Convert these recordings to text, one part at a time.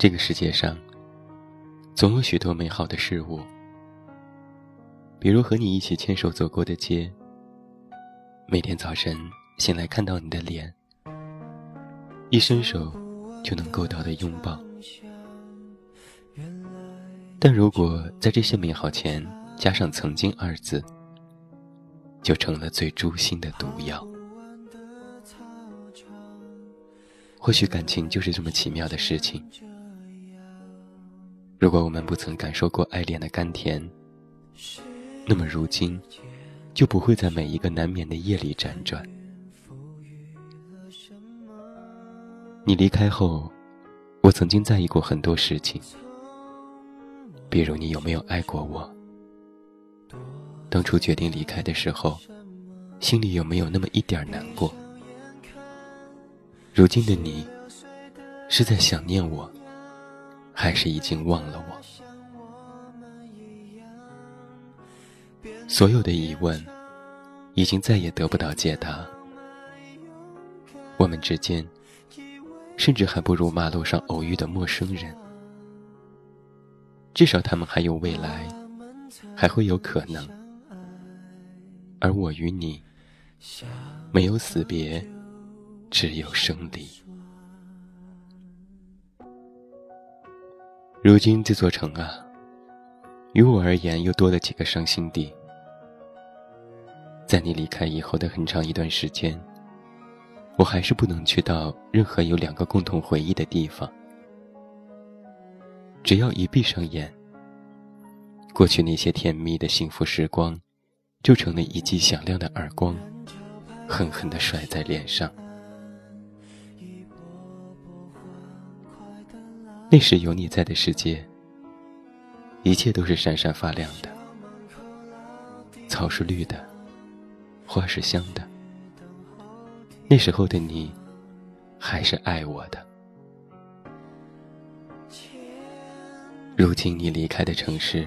这个世界上，总有许多美好的事物，比如和你一起牵手走过的街，每天早晨醒来看到你的脸，一伸手就能够到的拥抱。但如果在这些美好前加上“曾经”二字，就成了最诛心的毒药。或许感情就是这么奇妙的事情。如果我们不曾感受过爱恋的甘甜，那么如今就不会在每一个难眠的夜里辗转。你离开后，我曾经在意过很多事情，比如你有没有爱过我？当初决定离开的时候，心里有没有那么一点难过？如今的你，是在想念我？还是已经忘了我？所有的疑问，已经再也得不到解答。我们之间，甚至还不如马路上偶遇的陌生人。至少他们还有未来，还会有可能。而我与你，没有死别，只有生离。如今这座城啊，于我而言又多了几个伤心地。在你离开以后的很长一段时间，我还是不能去到任何有两个共同回忆的地方。只要一闭上眼，过去那些甜蜜的幸福时光，就成了一记响亮的耳光，狠狠地甩在脸上。那时有你在的世界，一切都是闪闪发亮的。草是绿的，花是香的。那时候的你，还是爱我的。如今你离开的城市，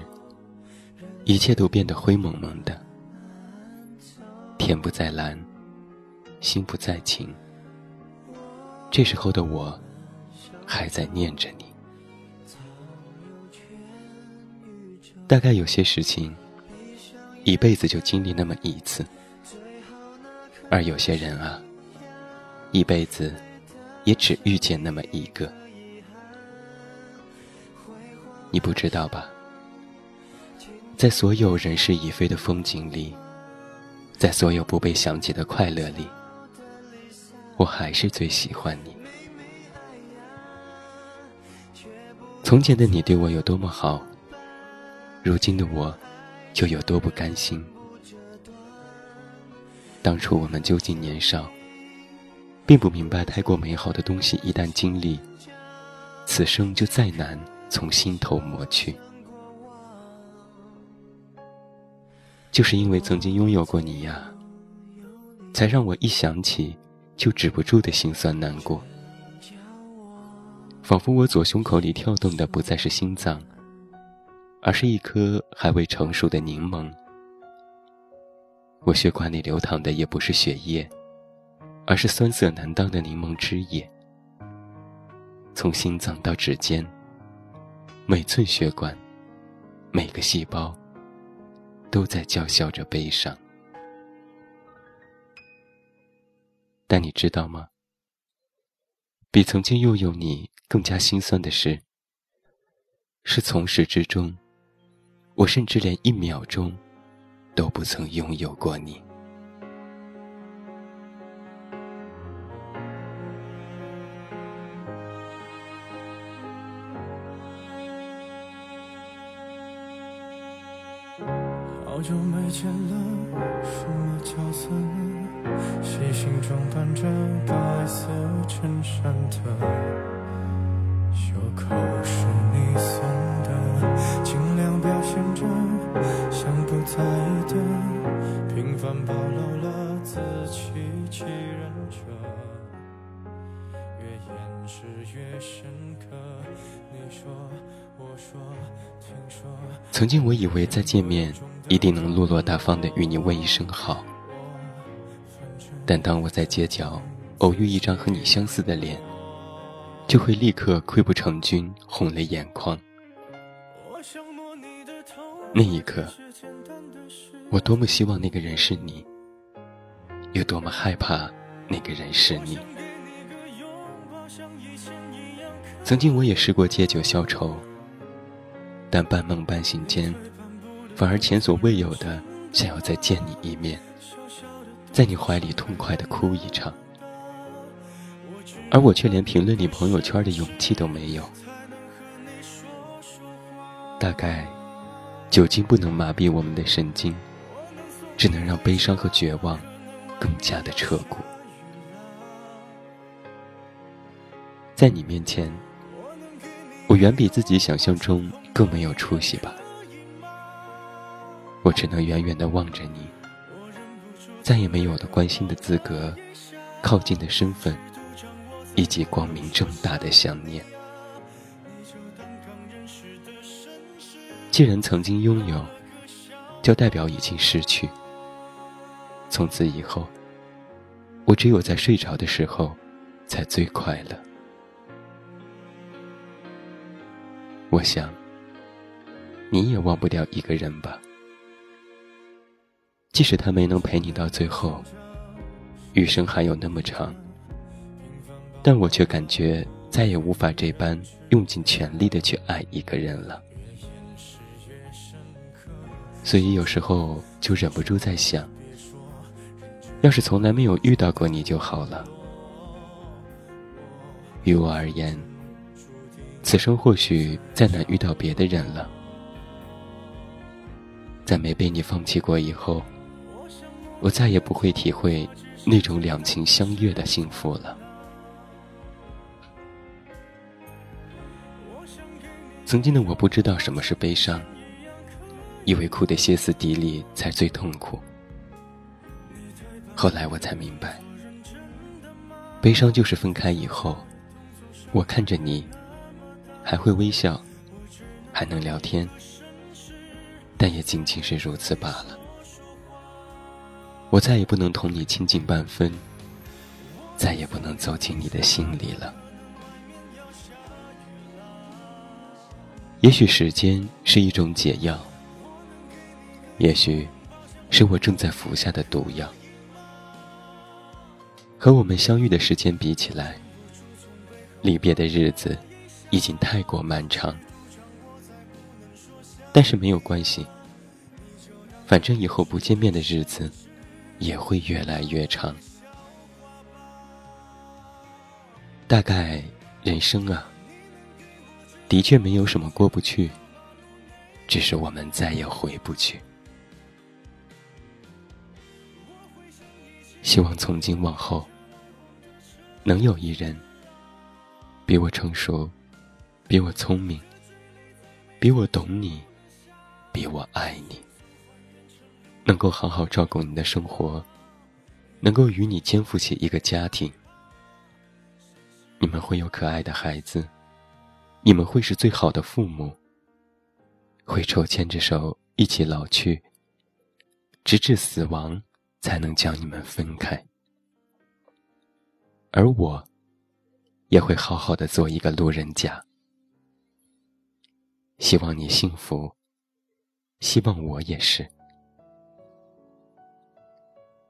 一切都变得灰蒙蒙的。天不再蓝，心不再晴。这时候的我，还在念着你。大概有些事情，一辈子就经历那么一次，而有些人啊，一辈子也只遇见那么一个。你不知道吧？在所有人事已非的风景里，在所有不被想起的快乐里，我还是最喜欢你。从前的你对我有多么好。如今的我，又有多不甘心？当初我们究竟年少，并不明白太过美好的东西一旦经历，此生就再难从心头抹去。就是因为曾经拥有过你呀，才让我一想起就止不住的心酸难过，仿佛我左胸口里跳动的不再是心脏。而是一颗还未成熟的柠檬，我血管里流淌的也不是血液，而是酸涩难当的柠檬汁液。从心脏到指尖，每寸血管，每个细胞，都在叫嚣着悲伤。但你知道吗？比曾经拥有你更加心酸的是，是从始至终。我甚至连一秒钟都不曾拥有过你。好久没见了，什么角色呢？细心装扮着白色衬衫的，袖口是你送的，尽量表现。在意的平凡暴露了自欺欺人者越掩饰越深刻你说我说听说曾经我以为再见面一定能落落大方的与你问一声好但当我在街角偶遇一张和你相似的脸就会立刻溃不成军，红了眼眶。那一刻，我多么希望那个人是你，有多么害怕那个人是你。曾经我也试过借酒消愁，但半梦半醒间，反而前所未有的想要再见你一面，在你怀里痛快的哭一场，而我却连评论你朋友圈的勇气都没有。大概，酒精不能麻痹我们的神经，只能让悲伤和绝望更加的彻骨。在你面前。我远比自己想象中更没有出息吧？我只能远远地望着你，再也没有了关心的资格，靠近的身份，以及光明正大的想念。既然曾经拥有，就代表已经失去。从此以后，我只有在睡着的时候，才最快乐。我想，你也忘不掉一个人吧。即使他没能陪你到最后，余生还有那么长，但我却感觉再也无法这般用尽全力的去爱一个人了。所以有时候就忍不住在想，要是从来没有遇到过你就好了。于我而言。此生或许再难遇到别的人了，在没被你放弃过以后，我再也不会体会那种两情相悦的幸福了。曾经的我不知道什么是悲伤，以为哭得歇斯底里才最痛苦。后来我才明白，悲伤就是分开以后，我看着你。还会微笑，还能聊天，但也仅仅是如此罢了。我再也不能同你亲近半分，再也不能走进你的心里了。也许时间是一种解药，也许是我正在服下的毒药。和我们相遇的时间比起来，离别的日子。已经太过漫长，但是没有关系，反正以后不见面的日子也会越来越长。大概人生啊，的确没有什么过不去，只是我们再也回不去。希望从今往后，能有一人比我成熟。比我聪明，比我懂你，比我爱你，能够好好照顾你的生活，能够与你肩负起一个家庭，你们会有可爱的孩子，你们会是最好的父母，会手牵着手一起老去，直至死亡才能将你们分开，而我，也会好好的做一个路人甲。希望你幸福，希望我也是。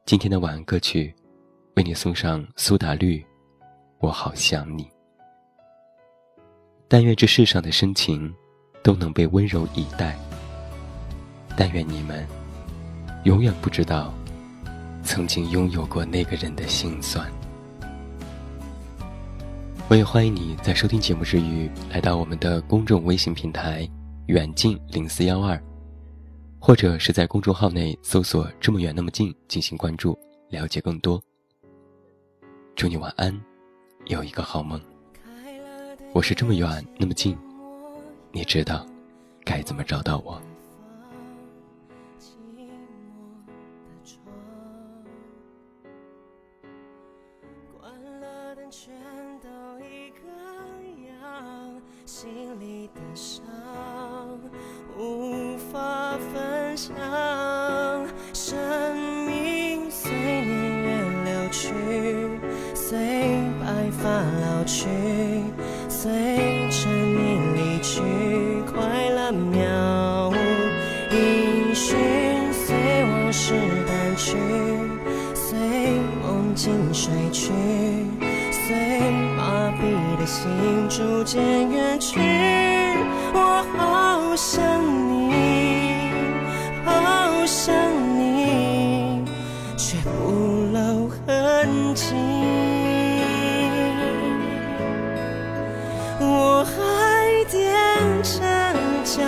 今天的晚安歌曲，为你送上苏打绿，《我好想你》。但愿这世上的深情，都能被温柔以待。但愿你们，永远不知道，曾经拥有过那个人的心酸。我也欢迎你在收听节目之余，来到我们的公众微信平台“远近零四幺二”，或者是在公众号内搜索“这么远那么近”进行关注，了解更多。祝你晚安，有一个好梦。我是这么远那么近，你知道该怎么找到我。心里的伤无法分享生命随年月流去随白发老去随着你离去快乐渺无音讯随往事淡去随梦境睡去。随麻痹的心逐渐远去我好想你好想你却不露痕迹。我还踮着。脚